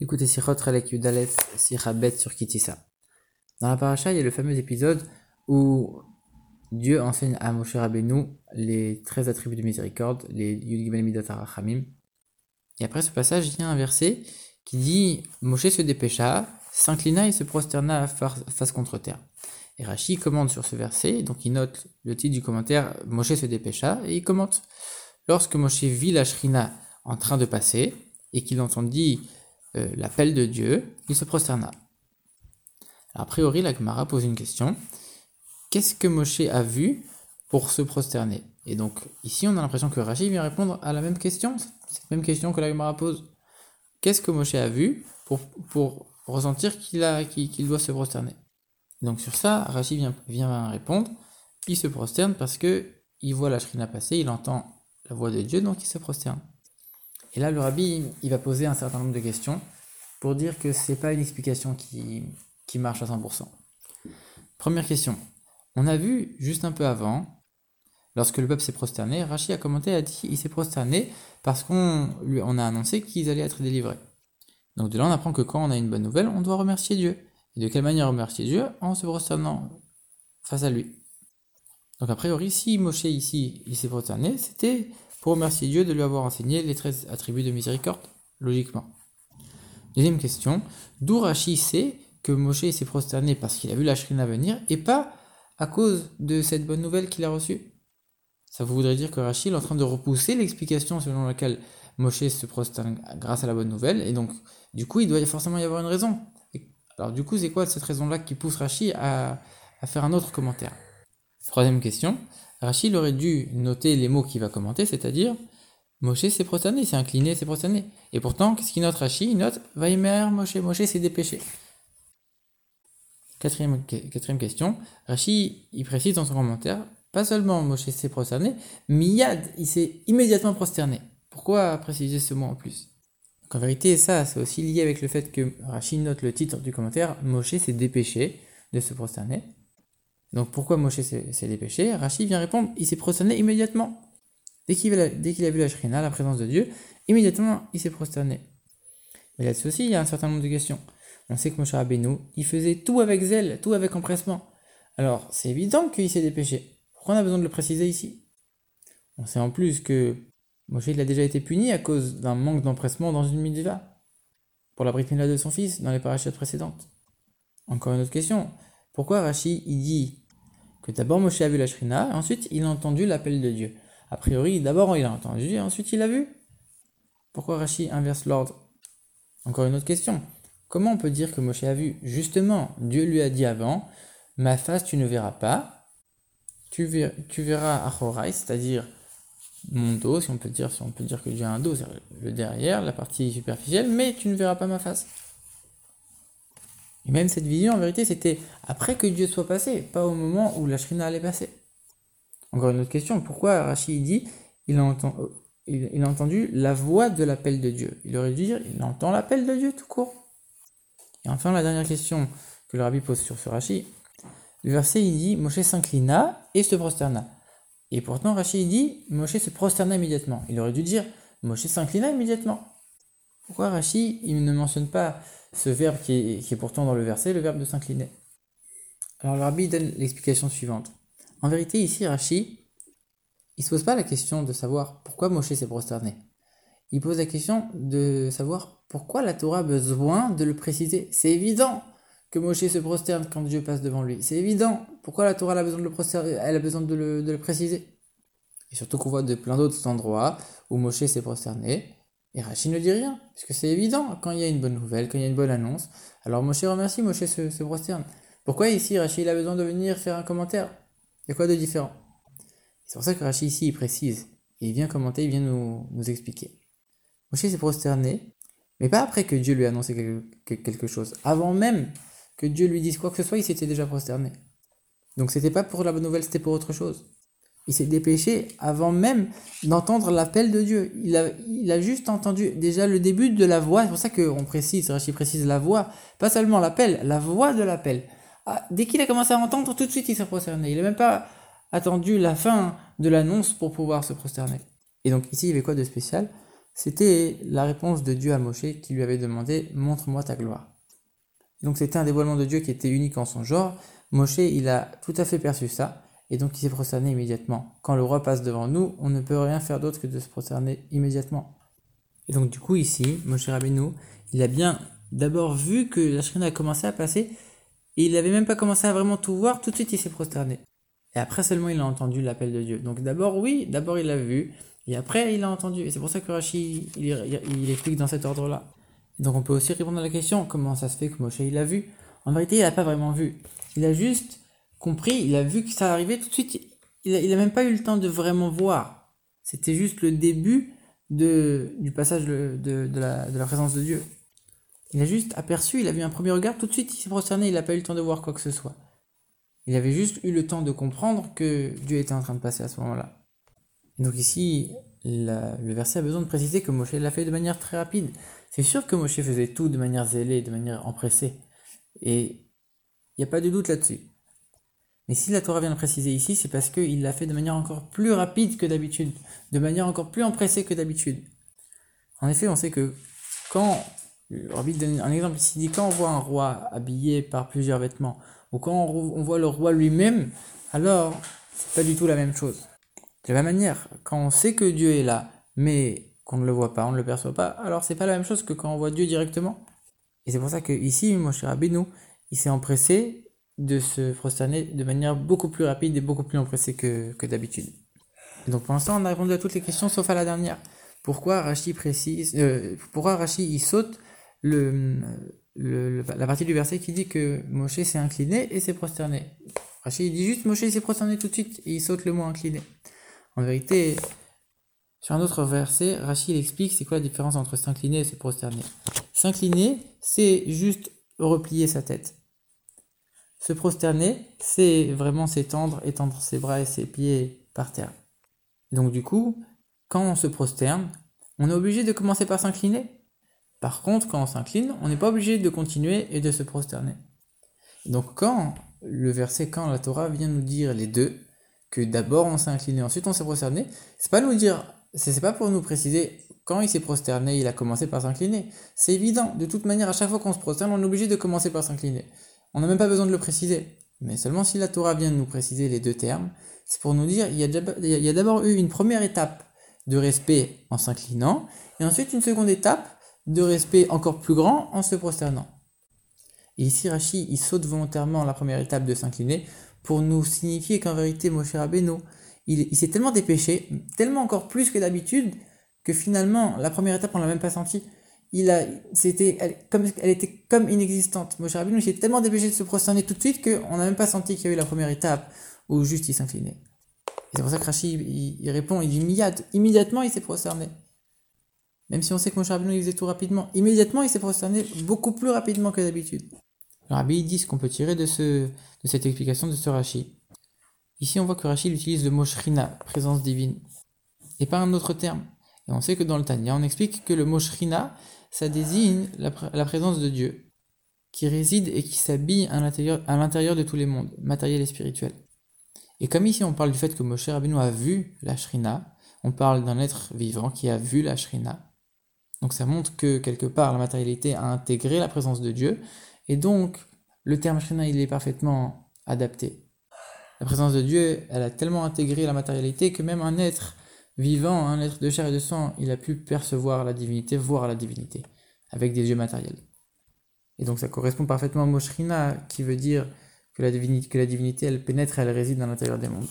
Écoutez Sichot Relek Yudalef Sirabet sur Kitissa. Dans la paracha, il y a le fameux épisode où Dieu enseigne à Moshe Rabbeinu les 13 attributs de miséricorde, les Yud Gimel Midot Arachamim. Et après ce passage, il y a un verset qui dit Moshe se dépêcha, s'inclina et se prosterna face contre terre. Et Rashi commente sur ce verset, donc il note le titre du commentaire Moshe se dépêcha, et il commente Lorsque Moshe vit la Shrina en train de passer, et qu'il entendit l'appel de Dieu, il se prosterna. a priori, la Gemara pose une question. Qu'est-ce que Moshe a vu pour se prosterner? Et donc, ici, on a l'impression que Rachid vient répondre à la même question, cette même question que la Gemara pose. Qu'est-ce que Moshe a vu pour, pour ressentir qu'il a qu'il doit se prosterner? Donc, sur ça, Rachid vient, vient répondre. Il se prosterne parce que il voit la shrina passer, il entend la voix de Dieu, donc il se prosterne. Et là, le rabbi, il va poser un certain nombre de questions pour dire que c'est pas une explication qui, marche à 100%. Première question. On a vu juste un peu avant, lorsque le peuple s'est prosterné, Rachid a commenté, a dit, il s'est prosterné parce qu'on on a annoncé qu'ils allaient être délivrés. Donc de là, on apprend que quand on a une bonne nouvelle, on doit remercier Dieu. Et de quelle manière remercier Dieu? En se prosternant face à lui. Donc a priori, si Moshe ici, il s'est prosterné, c'était pour remercier Dieu de lui avoir enseigné les 13 attributs de miséricorde, logiquement. Deuxième question, d'où Rashi sait que Moshe s'est prosterné parce qu'il a vu la shrina venir et pas à cause de cette bonne nouvelle qu'il a reçue? Ça voudrait dire que Rashi est en train de repousser l'explication selon laquelle Moshe se prosterne grâce à la bonne nouvelle et donc du coup il doit forcément y avoir une raison. Alors du coup c'est quoi cette raison-là qui pousse Rashi à, à faire un autre commentaire? Troisième question, Rachid aurait dû noter les mots qu'il va commenter, c'est-à-dire Moshe s'est prosterné, s'est incliné, s'est prosterné. Et pourtant, qu'est-ce qu'il note Rachid? Il note Vaimer Moshe, Moshe s'est dépêché. Quatrième, question, Rachid il précise dans son commentaire pas seulement Moshe s'est prosterné, Miyad, il s'est immédiatement prosterné. Pourquoi préciser ce mot en plus? En vérité, ça, c'est aussi lié avec le fait que Rachid note le titre du commentaire Moshe s'est dépêché de se prosterner. Donc pourquoi Moshe s'est dépêché? Rachid vient répondre, il s'est prosterné immédiatement. Dès qu'il a, vu la shrina, la présence de Dieu, immédiatement il s'est prosterné. Mais là-dessus aussi, il y a un certain nombre de questions. On sait que Moshe Rabbeinu, il faisait tout avec zèle, tout avec empressement. Alors, c'est évident qu'il s'est dépêché. Pourquoi on a besoin de le préciser ici? On sait en plus que Moshe il a déjà été puni à cause d'un manque d'empressement dans une mitzvah. Pour la de son fils dans les parachutes précédentes. Encore une autre question. Pourquoi Rashi il dit que d'abord Moshe a vu la Shrina, et ensuite il a entendu l'appel de Dieu A priori, d'abord il a entendu, et ensuite il a vu. Pourquoi Rashi inverse l'ordre? Encore une autre question. Comment on peut dire que Moshe a vu? Justement, Dieu lui a dit avant, ma face tu ne verras pas, tu, verras, tu verras c'est-à-dire mon dos, si on peut dire, si on peut dire que Dieu a un dos, c'est le derrière, la partie superficielle, mais tu ne verras pas ma face. Et même cette vision, en vérité, c'était après que Dieu soit passé, pas au moment où la Shrina allait passer. Encore une autre question, pourquoi Rachid dit il a, il, a entendu la voix de l'appel de Dieu? Il aurait dû dire il entend l'appel de Dieu tout court. Et enfin, la dernière question que le rabbi pose sur ce Rachid, le verset il dit Moshe s'inclina et se prosterna. Et pourtant, Rachid dit Moshe se prosterna immédiatement. Il aurait dû dire Moshe s'inclina immédiatement. Pourquoi Rachid il ne mentionne pas ce verbe qui est, pourtant dans le verset, le verbe de s'incliner? Alors le rabbi donne l'explication suivante. En vérité, ici, Rashi, il se pose pas la question de savoir pourquoi Moshe s'est prosterné. Il pose la question de savoir pourquoi la Torah a besoin de le préciser. C'est évident que Moshe se prosterne quand Dieu passe devant lui. C'est évident. Pourquoi la Torah a besoin de le, elle a besoin de le, de le préciser? Et surtout qu'on voit de plein d'autres endroits où Moshe s'est prosterné et Rachid ne dit rien, puisque c'est évident, quand il y a une bonne nouvelle, quand il y a une bonne annonce, alors Moshe remercie, Moshe se, prosterne. Pourquoi ici Rachid a besoin de venir faire un commentaire? Il y a quoi de différent? C'est pour ça que Rachid ici il précise, il vient commenter, il vient nous, nous expliquer. Moshe s'est prosterné, mais pas après que Dieu lui a annoncé quelque, quelque chose. Avant même que Dieu lui dise quoi que ce soit, il s'était déjà prosterné. Donc c'était pas pour la bonne nouvelle, c'était pour autre chose. Il s'est dépêché avant même d'entendre l'appel de Dieu. Il a, il a juste entendu déjà le début de la voix. C'est pour ça qu'on précise, Rachid précise la voix, pas seulement l'appel, la voix de l'appel. Ah, dès qu'il a commencé à entendre, tout de suite il s'est prosterné. Il n'a même pas attendu la fin de l'annonce pour pouvoir se prosterner. Et donc ici, il y avait quoi de spécial? C'était la réponse de Dieu à Moshe qui lui avait demandé Montre-moi ta gloire. Donc c'était un dévoilement de Dieu qui était unique en son genre. Moshe, il a tout à fait perçu ça, et donc il s'est prosterné immédiatement. Quand le roi passe devant nous, on ne peut rien faire d'autre que de se prosterner immédiatement. Et donc du coup ici, Moshe Rabbeinu, il a bien d'abord vu que la Shrina a commencé à passer, et il n'avait même pas commencé à vraiment tout voir, tout de suite il s'est prosterné. Et après seulement il a entendu l'appel de Dieu. Donc d'abord oui, d'abord il l'a vu, et après il a entendu. Et c'est pour ça que Rashi il, il explique dans cet ordre-là. Donc on peut aussi répondre à la question comment ça se fait que Moshe il a vu? En vérité il n'a pas vraiment vu. Il a juste compris, il a vu que ça arrivait tout de suite. Il n'a même pas eu le temps de vraiment voir. C'était juste le début de, du passage de, de, la, de la présence de Dieu. Il a juste aperçu, il a vu un premier regard, tout de suite il s'est prosterné, il n'a pas eu le temps de voir quoi que ce soit. Il avait juste eu le temps de comprendre que Dieu était en train de passer à ce moment-là. Donc ici, le verset a besoin de préciser que Moshe l'a fait de manière très rapide. C'est sûr que Moshe faisait tout de manière zélée, de manière empressée. Et il n'y a pas de doute là-dessus. Mais si la Torah vient de préciser ici, c'est parce qu'il l'a fait de manière encore plus rapide que d'habitude, de manière encore plus empressée que d'habitude. En effet, on sait que quand, Rabbi donne un exemple ici, quand on voit un roi habillé par plusieurs vêtements, ou quand on voit le roi lui-même, alors c'est pas du tout la même chose. De la même manière, quand on sait que Dieu est là, mais qu'on ne le voit pas, on ne le perçoit pas, alors c'est pas la même chose que quand on voit Dieu directement. Et c'est pour ça que ici, Moshe Rabbeinu, il s'est empressé de se prosterner de manière beaucoup plus rapide et beaucoup plus empressée que, que d'habitude. Donc pour l'instant, on a répondu à toutes les questions sauf à la dernière. Pourquoi Rashi précise, euh, pourquoi Rashi il saute le, la partie du verset qui dit que Moshe s'est incliné et s'est prosterné. Rashi il dit juste Moshe s'est prosterné tout de suite et il saute le mot incliné. En vérité, sur un autre verset, Rachid explique c'est quoi la différence entre s'incliner et se prosterner. S'incliner, c'est juste replier sa tête. Se prosterner, c'est vraiment s'étendre, étendre ses bras et ses pieds par terre. Donc du coup, quand on se prosterne, on est obligé de commencer par s'incliner. Par contre, quand on s'incline, on n'est pas obligé de continuer et de se prosterner. Donc quand le verset, quand la Torah vient nous dire les deux, que d'abord on s'est incliné, ensuite on s'est prosterné, c'est pas nous dire, c'est pas pour nous préciser quand il s'est prosterné, il a commencé par s'incliner. C'est évident, de toute manière, à chaque fois qu'on se prosterne, on est obligé de commencer par s'incliner. On n'a même pas besoin de le préciser. Mais seulement si la Torah vient de nous préciser les deux termes, c'est pour nous dire, il y a d'abord eu une première étape de respect en s'inclinant, et ensuite une seconde étape de respect encore plus grand en se prosternant. Et ici, Rashi, il saute volontairement la première étape de s'incliner pour nous signifier qu'en vérité, Moshe Rabbeinu, il, il s'est tellement dépêché, tellement encore plus que d'habitude, que finalement, la première étape, on l'a même pas senti. Il a, c'était, elle, comme, elle était comme inexistante. Moshe Rabbeinu s'est tellement dépêché de se prosterner tout de suite qu'on n'a même pas senti qu'il y a eu la première étape où juste il s'inclinait. C'est pour ça que Rachid, il, répond, il dit immédiatement il s'est prosterné. Même si on sait que Moshe Rabbeinu il faisait tout rapidement, immédiatement il s'est prosterné beaucoup plus rapidement que d'habitude. Alors Rabbi dit ce qu'on peut tirer de, ce, de cette explication de ce Rashi. Ici, on voit que Rashi utilise le mot Shrina, présence divine, et pas un autre terme. Et on sait que dans le Tanya, on explique que le mot Shrina, ça désigne la, présence de Dieu, qui réside et qui s'habille à l'intérieur de tous les mondes, matériels et spirituels. Et comme ici on parle du fait que Moshe Rabbeinu a vu la Shrina, on parle d'un être vivant qui a vu la Shrina. Donc ça montre que quelque part la matérialité a intégré la présence de Dieu, et donc, le terme Shrina, il est parfaitement adapté. La présence de Dieu, elle a tellement intégré la matérialité que même un être vivant, un être de chair et de sang, il a pu percevoir la divinité, voir la divinité, avec des yeux matériels. Et donc ça correspond parfaitement au mot Shrina, qui veut dire que la divinité, que la divinité elle pénètre, elle réside dans l'intérieur des mondes.